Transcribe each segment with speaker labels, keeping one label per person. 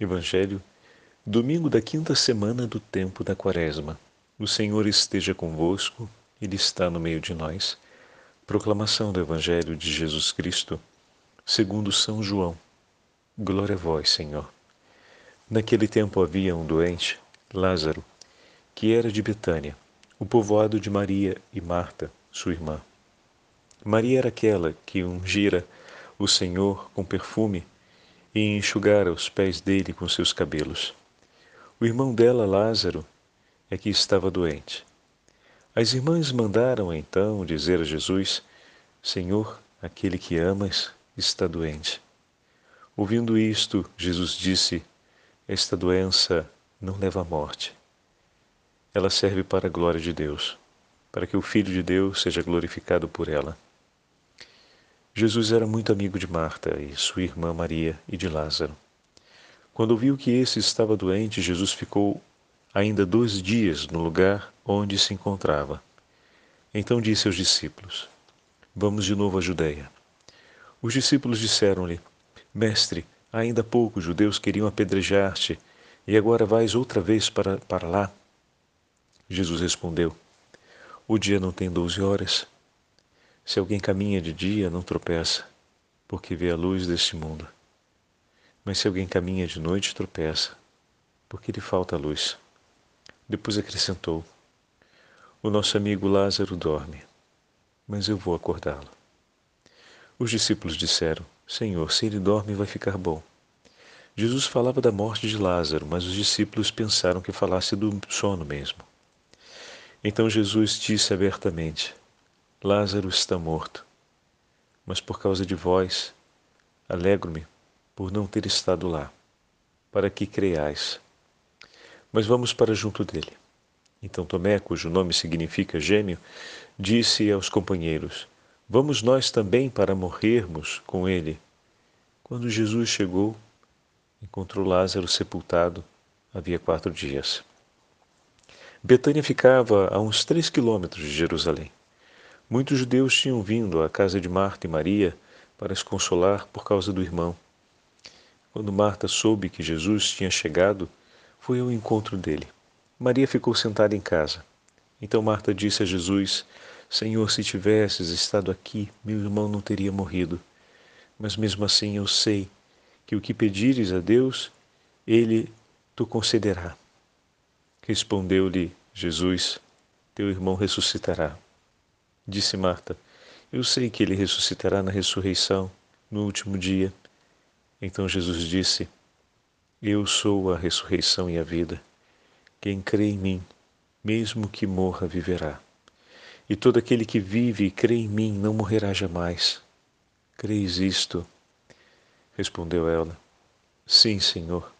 Speaker 1: Evangelho, domingo da quinta semana do tempo da Quaresma. O Senhor esteja convosco, Ele está no meio de nós. Proclamação do Evangelho de Jesus Cristo, segundo São João. Glória a vós, Senhor. Naquele tempo havia um doente, Lázaro, que era de Betânia, o povoado de Maria e Marta, sua irmã. Maria era aquela que ungira o Senhor com perfume e enxugara os pés dele com seus cabelos. O irmão dela, Lázaro, é que estava doente. As irmãs mandaram então dizer a Jesus: Senhor, aquele que amas está doente. Ouvindo isto, Jesus disse: Esta doença não leva à morte. Ela serve para a glória de Deus, para que o Filho de Deus seja glorificado por ela. Jesus era muito amigo de Marta e sua irmã Maria e de Lázaro. Quando viu que esse estava doente, Jesus ficou ainda dois dias no lugar onde se encontrava. Então disse aos discípulos: Vamos de novo à Judéia. Os discípulos disseram-lhe: Mestre, ainda há pouco os judeus queriam apedrejar-te, e agora vais outra vez para, para lá? Jesus respondeu: O dia não tem doze horas? Se alguém caminha de dia, não tropeça, porque vê a luz deste mundo. Mas se alguém caminha de noite, tropeça, porque lhe falta a luz. Depois acrescentou: O nosso amigo Lázaro dorme, mas eu vou acordá-lo. Os discípulos disseram: Senhor, se ele dorme, vai ficar bom. Jesus falava da morte de Lázaro, mas os discípulos pensaram que falasse do sono mesmo. Então Jesus disse abertamente: Lázaro está morto, mas por causa de vós, alegro-me por não ter estado lá, para que creiais. Mas vamos para junto dele. Então Tomé, cujo nome significa gêmeo, disse aos companheiros: Vamos nós também para morrermos com ele. Quando Jesus chegou, encontrou Lázaro sepultado havia quatro dias. Betânia ficava a uns três quilômetros de Jerusalém. Muitos judeus tinham vindo à casa de Marta e Maria para as consolar por causa do irmão. Quando Marta soube que Jesus tinha chegado, foi ao encontro dele. Maria ficou sentada em casa. Então Marta disse a Jesus: Senhor, se tivesses estado aqui, meu irmão não teria morrido. Mas mesmo assim eu sei que o que pedires a Deus, ele tu concederá. Respondeu-lhe Jesus: Teu irmão ressuscitará. Disse Marta: Eu sei que ele ressuscitará na ressurreição, no último dia. Então Jesus disse: Eu sou a ressurreição e a vida. Quem crê em mim, mesmo que morra, viverá. E todo aquele que vive e crê em mim não morrerá jamais. Creis isto? Respondeu ela: Sim, Senhor.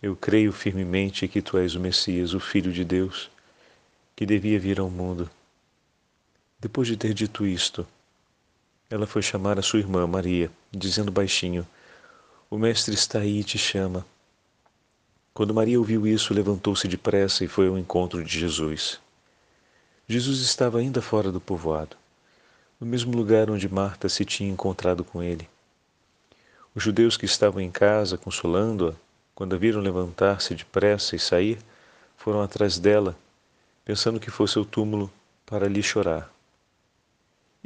Speaker 1: Eu creio firmemente que tu és o Messias, o Filho de Deus, que devia vir ao mundo. Depois de ter dito isto, ela foi chamar a sua irmã Maria, dizendo baixinho: O mestre está aí e te chama. Quando Maria ouviu isso, levantou-se depressa e foi ao encontro de Jesus. Jesus estava ainda fora do povoado, no mesmo lugar onde Marta se tinha encontrado com ele. Os judeus que estavam em casa consolando-a, quando a viram levantar-se depressa e sair, foram atrás dela, pensando que fosse o túmulo para lhe chorar.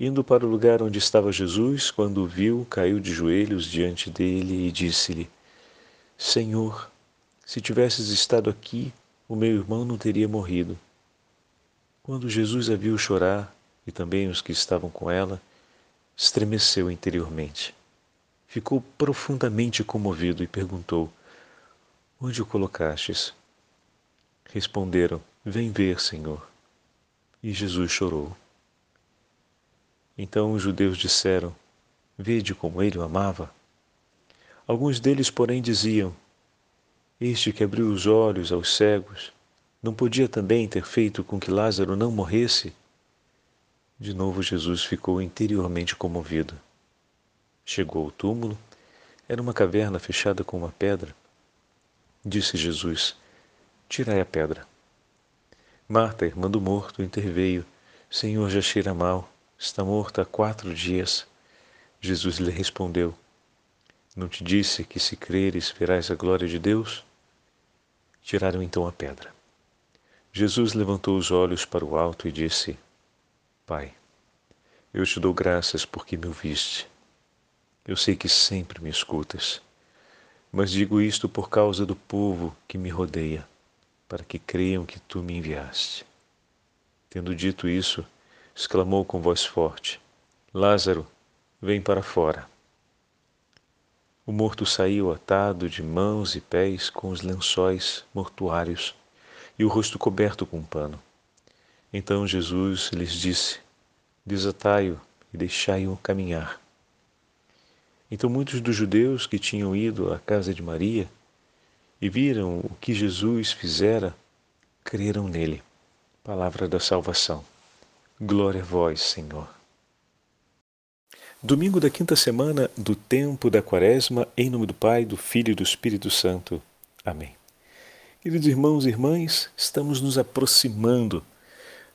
Speaker 1: Indo para o lugar onde estava Jesus, quando o viu, caiu de joelhos diante dele e disse-lhe: Senhor, se tivesses estado aqui, o meu irmão não teria morrido. Quando Jesus a viu chorar, e também os que estavam com ela, estremeceu interiormente. Ficou profundamente comovido e perguntou: Onde o colocastes? Responderam: Vem ver, Senhor. E Jesus chorou. Então os judeus disseram: Vede como ele o amava. Alguns deles, porém, diziam: Este que abriu os olhos aos cegos, não podia também ter feito com que Lázaro não morresse? De novo Jesus ficou interiormente comovido. Chegou ao túmulo, era uma caverna fechada com uma pedra. Disse Jesus: Tirai a pedra. Marta, irmã do morto, interveio: Senhor, já cheira mal está morto há quatro dias. Jesus lhe respondeu: Não te disse que se creres verás a glória de Deus? Tiraram então a pedra. Jesus levantou os olhos para o alto e disse: Pai, eu te dou graças porque me ouviste. Eu sei que sempre me escutas, mas digo isto por causa do povo que me rodeia, para que creiam que tu me enviaste. Tendo dito isso, exclamou com voz forte: Lázaro, vem para fora. O morto saiu atado de mãos e pés com os lençóis mortuários e o rosto coberto com um pano. Então Jesus lhes disse: Desatai-o e deixai-o caminhar. Então muitos dos judeus que tinham ido à casa de Maria e viram o que Jesus fizera, creram nele. Palavra da salvação. Glória a vós, Senhor. Domingo da quinta semana do tempo da Quaresma, em nome do Pai, do Filho e do Espírito Santo. Amém. Queridos irmãos e irmãs, estamos nos aproximando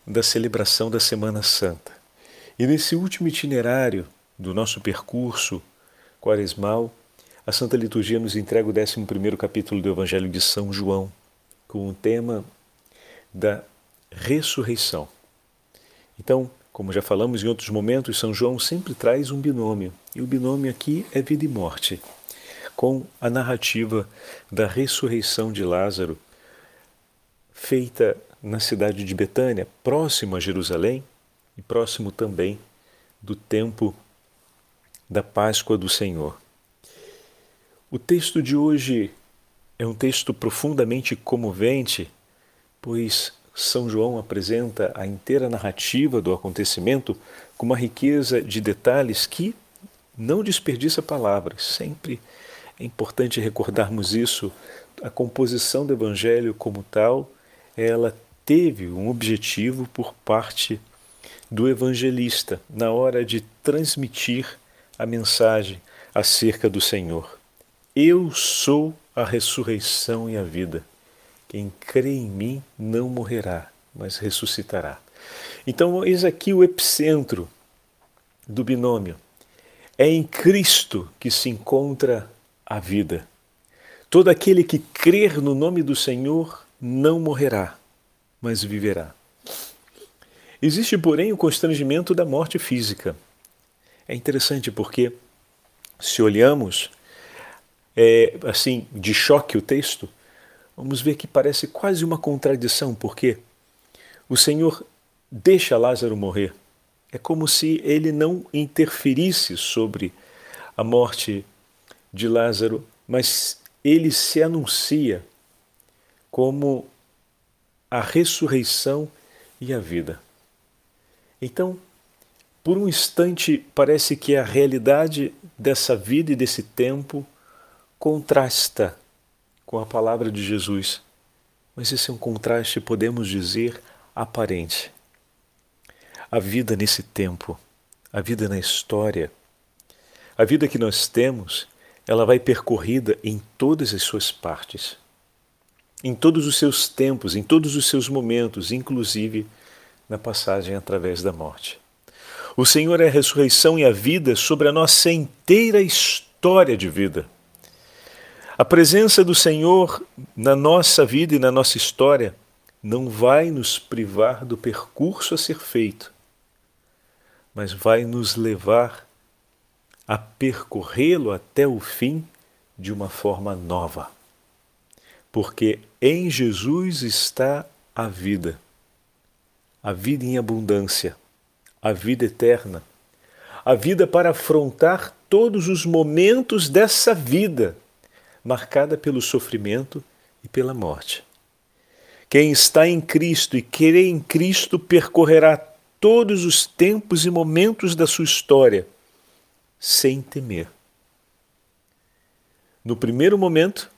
Speaker 1: da celebração da Semana Santa. E nesse último itinerário do nosso percurso quaresmal, a Santa Liturgia nos entrega o 11 capítulo do Evangelho de São João, com o tema da ressurreição. Então, como já falamos em outros momentos, São João sempre traz um binômio, e o binômio aqui é vida e morte, com a narrativa da ressurreição de Lázaro, feita na cidade de Betânia, próximo a Jerusalém e próximo também do tempo da Páscoa do Senhor. O texto de hoje é um texto profundamente comovente, pois são João apresenta a inteira narrativa do acontecimento com uma riqueza de detalhes que não desperdiça palavras. Sempre é importante recordarmos isso. A composição do Evangelho, como tal, ela teve um objetivo por parte do evangelista na hora de transmitir a mensagem acerca do Senhor. Eu sou a ressurreição e a vida. Quem crê em mim não morrerá, mas ressuscitará. Então, eis aqui o epicentro do binômio. É em Cristo que se encontra a vida. Todo aquele que crer no nome do Senhor não morrerá, mas viverá. Existe, porém, o constrangimento da morte física. É interessante porque, se olhamos é, assim de choque o texto, vamos ver que parece quase uma contradição, porque o Senhor deixa Lázaro morrer. É como se ele não interferisse sobre a morte de Lázaro, mas ele se anuncia como a ressurreição e a vida. Então, por um instante, parece que a realidade dessa vida e desse tempo contrasta com a palavra de Jesus. Mas esse é um contraste, podemos dizer, aparente. A vida nesse tempo, a vida na história, a vida que nós temos, ela vai percorrida em todas as suas partes, em todos os seus tempos, em todos os seus momentos, inclusive na passagem através da morte. O Senhor é a ressurreição e a vida sobre a nossa inteira história de vida. A presença do Senhor na nossa vida e na nossa história não vai nos privar do percurso a ser feito, mas vai nos levar a percorrê-lo até o fim de uma forma nova. Porque em Jesus está a vida, a vida em abundância, a vida eterna, a vida para afrontar todos os momentos dessa vida marcada pelo sofrimento e pela morte. Quem está em Cristo e crê em Cristo percorrerá todos os tempos e momentos da sua história sem temer. No primeiro momento,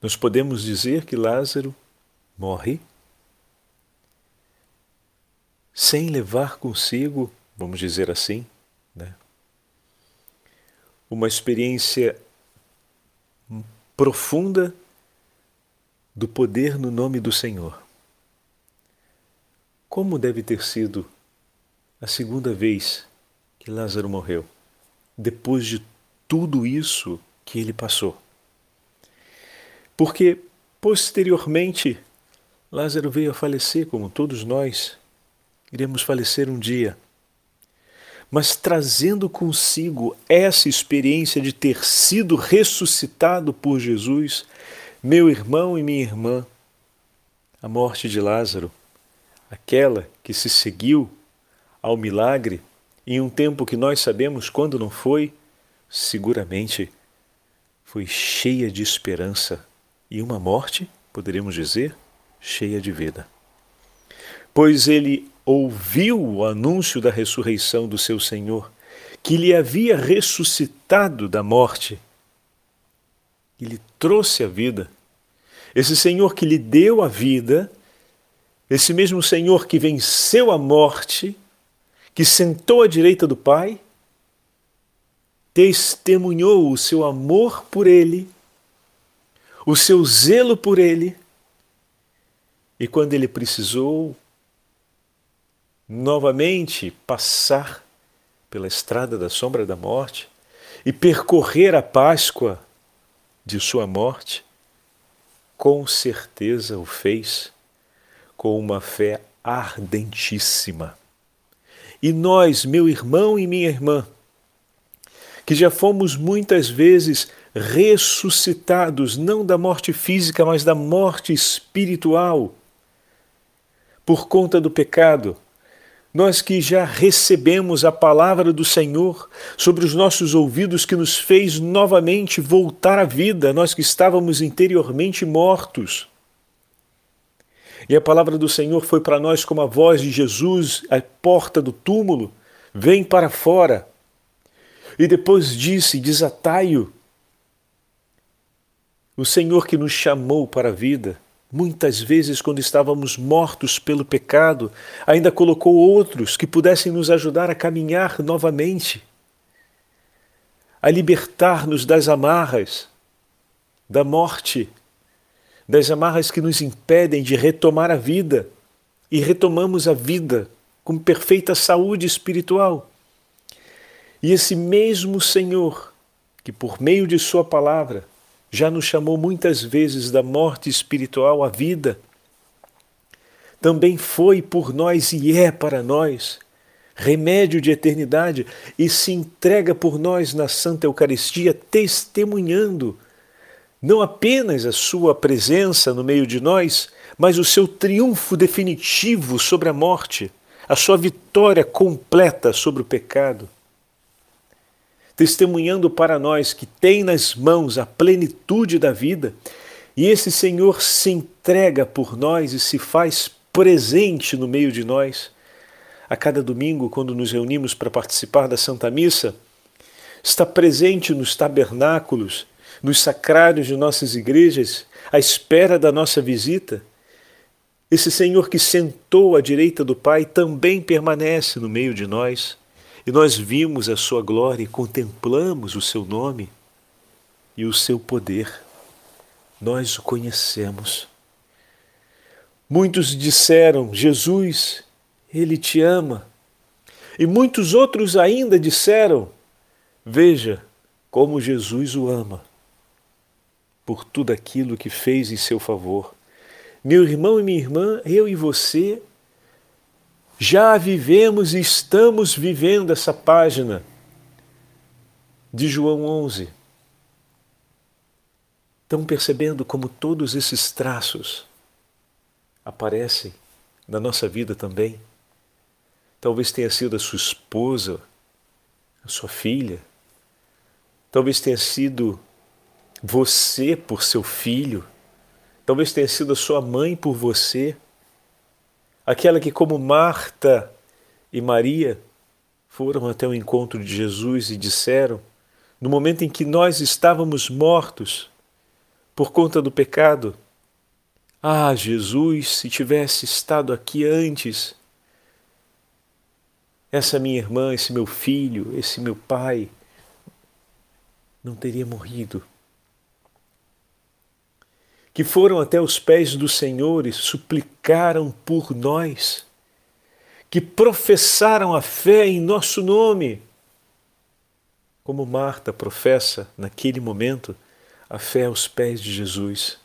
Speaker 1: nós podemos dizer que Lázaro morre sem levar consigo, vamos dizer assim, né, uma experiência profunda do poder no nome do Senhor. Como deve ter sido a segunda vez que Lázaro morreu? depois de tudo isso que ele passou. Porque posteriormente Lázaro veio a falecer, como todos nós iremos falecer um dia. Mas trazendo consigo essa experiência de ter sido ressuscitado por Jesus, meu irmão e minha irmã, a morte de Lázaro, aquela que se seguiu ao milagre em um tempo que nós sabemos quando não foi, seguramente foi cheia de esperança e uma morte, poderíamos dizer, cheia de vida. Pois ele ouviu o anúncio da ressurreição do seu Senhor, que lhe havia ressuscitado da morte e lhe trouxe a vida. Esse Senhor que lhe deu a vida, esse mesmo Senhor que venceu a morte, que sentou à direita do Pai, testemunhou o seu amor por ele, o seu zelo por ele, e quando ele precisou novamente passar pela estrada da sombra da morte e percorrer a Páscoa de sua morte, com certeza o fez com uma fé ardentíssima. E nós, meu irmão e minha irmã, que já fomos muitas vezes ressuscitados, não da morte física, mas da morte espiritual, por conta do pecado, nós que já recebemos a palavra do Senhor sobre os nossos ouvidos, que nos fez novamente voltar à vida, nós que estávamos interiormente mortos. E a palavra do Senhor foi para nós como a voz de Jesus à porta do túmulo: vem para fora. E depois disse: desatai-o. O Senhor que nos chamou para a vida, muitas vezes, quando estávamos mortos pelo pecado, ainda colocou outros que pudessem nos ajudar a caminhar novamente, a libertar-nos das amarras, da morte das amarras que nos impedem de retomar a vida e retomamos a vida com perfeita saúde espiritual. E esse mesmo Senhor, que por meio de Sua palavra já nos chamou muitas vezes da morte espiritual à vida, também foi por nós e é para nós remédio de eternidade e se entrega por nós na Santa Eucaristia, testemunhando não apenas a sua presença no meio de nós, mas o seu triunfo definitivo sobre a morte, a sua vitória completa sobre o pecado. Testemunhando para nós que tem nas mãos a plenitude da vida, e esse Senhor se entrega por nós e se faz presente no meio de nós. A cada domingo, quando nos reunimos para participar da Santa Missa, está presente nos tabernáculos nos sacrários de nossas igrejas, à espera da nossa visita, esse Senhor que sentou à direita do Pai também permanece no meio de nós, e nós vimos a sua glória e contemplamos o seu nome e o seu poder. Nós o conhecemos. Muitos disseram: Jesus, ele te ama. E muitos outros ainda disseram: Veja como Jesus o ama por tudo aquilo que fez em seu favor. Meu irmão e minha irmã, eu e você já vivemos e estamos vivendo essa página de João 11. Estão percebendo como todos esses traços aparecem na nossa vida também? Talvez tenha sido a sua esposa, a sua filha, talvez tenha sido você por seu filho, talvez tenha sido a sua mãe por você, aquela que, como Marta e Maria, foram até o encontro de Jesus e disseram, no momento em que nós estávamos mortos por conta do pecado, ah, Jesus, se tivesse estado aqui antes, essa minha irmã, esse meu filho, esse meu pai, não teria morrido que foram até os pés do Senhor e suplicaram por nós, que professaram a fé em nosso nome. como Marta professa naquele momento a fé aos pés de Jesus.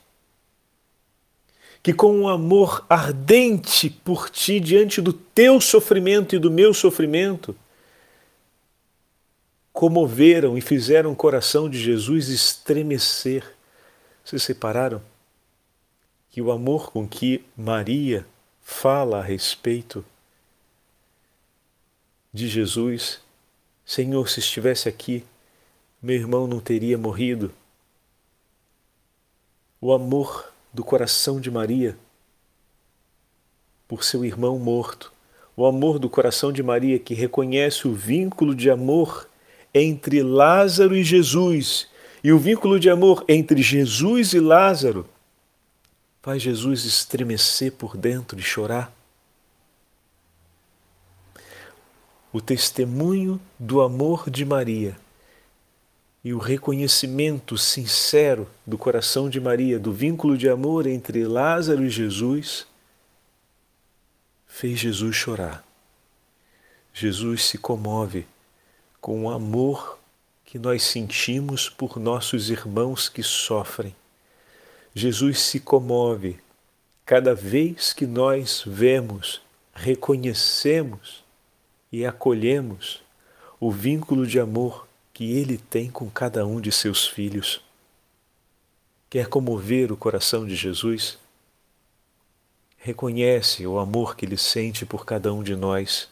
Speaker 1: Que com um amor ardente por ti diante do teu sofrimento e do meu sofrimento, comoveram e fizeram o coração de Jesus estremecer. Vocês separaram que o amor com que Maria fala a respeito de Jesus, Senhor, se estivesse aqui, meu irmão não teria morrido. O amor do coração de Maria por seu irmão morto, o amor do coração de Maria que reconhece o vínculo de amor entre Lázaro e Jesus e o vínculo de amor entre Jesus e Lázaro faz Jesus estremecer por dentro e chorar. O testemunho do amor de Maria e o reconhecimento sincero do coração de Maria do vínculo de amor entre Lázaro e Jesus fez Jesus chorar. Jesus se comove com o amor que nós sentimos por nossos irmãos que sofrem. Jesus se comove cada vez que nós vemos, reconhecemos e acolhemos o vínculo de amor que ele tem com cada um de seus filhos. Quer comover o coração de Jesus? Reconhece o amor que ele sente por cada um de nós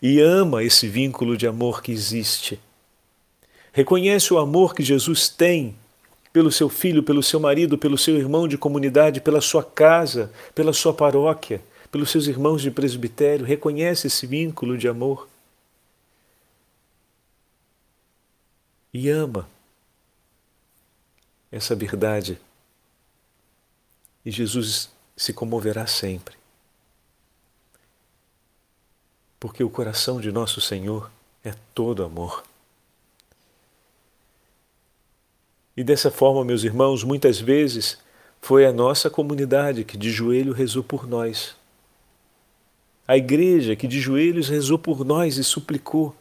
Speaker 1: e ama esse vínculo de amor que existe. Reconhece o amor que Jesus tem pelo seu filho, pelo seu marido, pelo seu irmão de comunidade, pela sua casa, pela sua paróquia, pelos seus irmãos de presbitério. Reconhece esse vínculo de amor. E ama essa verdade. E Jesus se comoverá sempre. porque o coração de nosso Senhor é todo amor. E dessa forma, meus irmãos, muitas vezes foi a nossa comunidade que de joelho rezou por nós. A igreja que de joelhos rezou por nós e suplicou,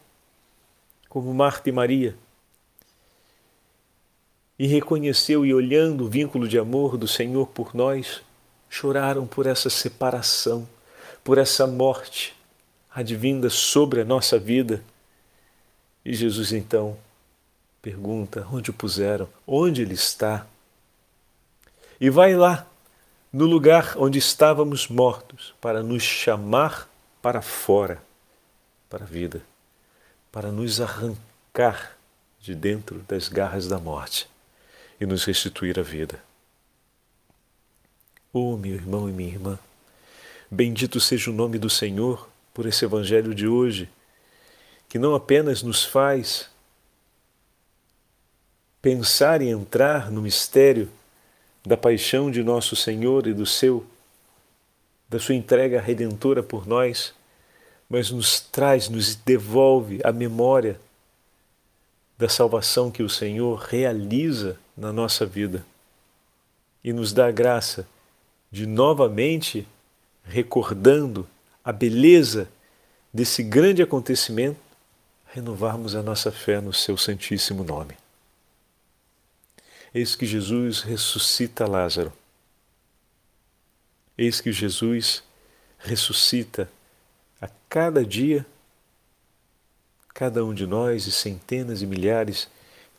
Speaker 1: como Marta e Maria. E reconheceu e olhando o vínculo de amor do Senhor por nós, choraram por essa separação, por essa morte advinda sobre a nossa vida. E Jesus então pergunta: onde o puseram? Onde ele está? E vai lá, no lugar onde estávamos mortos, para nos chamar para fora, para a vida, para nos arrancar de dentro das garras da morte e nos restituir a vida. Oh, meu irmão e minha irmã, bendito seja o nome do Senhor por esse Evangelho de hoje, que não apenas nos faz pensar e entrar no mistério da paixão de nosso Senhor e do seu da sua entrega redentora por nós, mas nos traz, nos devolve a memória da salvação que o Senhor realiza na nossa vida e nos dá a graça de novamente recordando a beleza desse grande acontecimento, renovarmos a nossa fé no seu Santíssimo Nome. Eis que Jesus ressuscita Lázaro. Eis que Jesus ressuscita a cada dia cada um de nós e centenas e milhares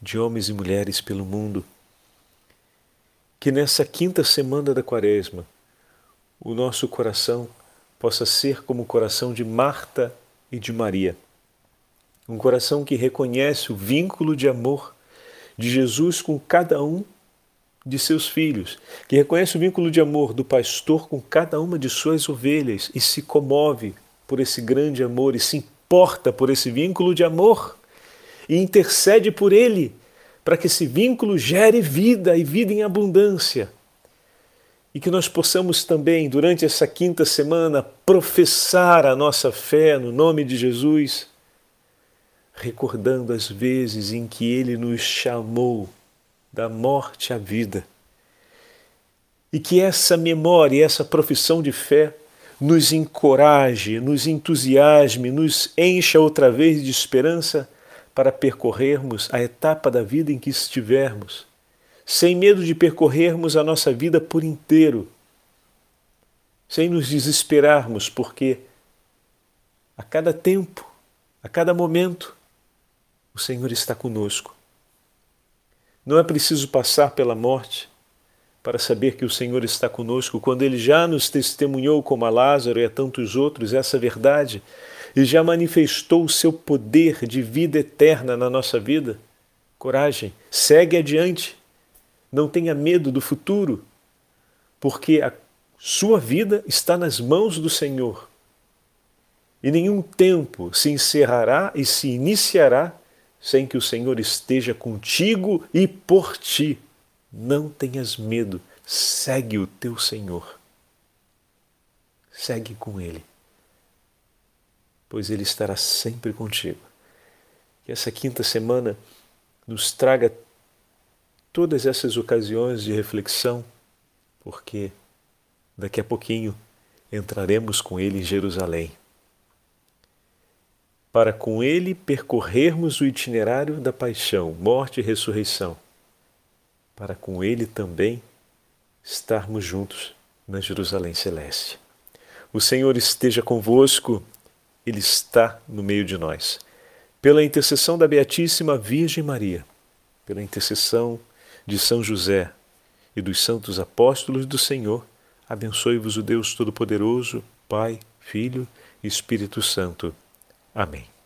Speaker 1: de homens e mulheres pelo mundo. Que nessa quinta semana da Quaresma o nosso coração possa ser como o coração de Marta e de Maria. Um coração que reconhece o vínculo de amor de Jesus com cada um de seus filhos, que reconhece o vínculo de amor do pastor com cada uma de suas ovelhas e se comove por esse grande amor e se importa por esse vínculo de amor e intercede por ele para que esse vínculo gere vida e vida em abundância. E que nós possamos também, durante essa quinta semana, professar a nossa fé no nome de Jesus, recordando as vezes em que Ele nos chamou da morte à vida. E que essa memória essa profissão de fé nos encoraje, nos entusiasme, nos encha outra vez de esperança para percorrermos a etapa da vida em que estivermos, sem medo de percorrermos a nossa vida por inteiro, sem nos desesperarmos, porque a cada tempo, a cada momento, o Senhor está conosco. Não é preciso passar pela morte para saber que o Senhor está conosco, quando Ele já nos testemunhou, como a Lázaro e a tantos outros, essa verdade, e já manifestou o seu poder de vida eterna na nossa vida. Coragem, segue adiante, não tenha medo do futuro, porque a sua vida está nas mãos do Senhor. E nenhum tempo se encerrará e se iniciará sem que o Senhor esteja contigo e por ti. Não tenhas medo, segue o teu Senhor. Segue com Ele, pois Ele estará sempre contigo. Que essa quinta semana nos traga todas essas ocasiões de reflexão, porque daqui a pouquinho entraremos com Ele em Jerusalém para com ele percorrermos o itinerário da paixão, morte e ressurreição, para com ele também estarmos juntos na Jerusalém Celeste. O Senhor esteja convosco, Ele está no meio de nós. Pela intercessão da Beatíssima Virgem Maria, pela intercessão de São José e dos santos apóstolos do Senhor, abençoe-vos o Deus Todo-Poderoso, Pai, Filho e Espírito Santo. Amém.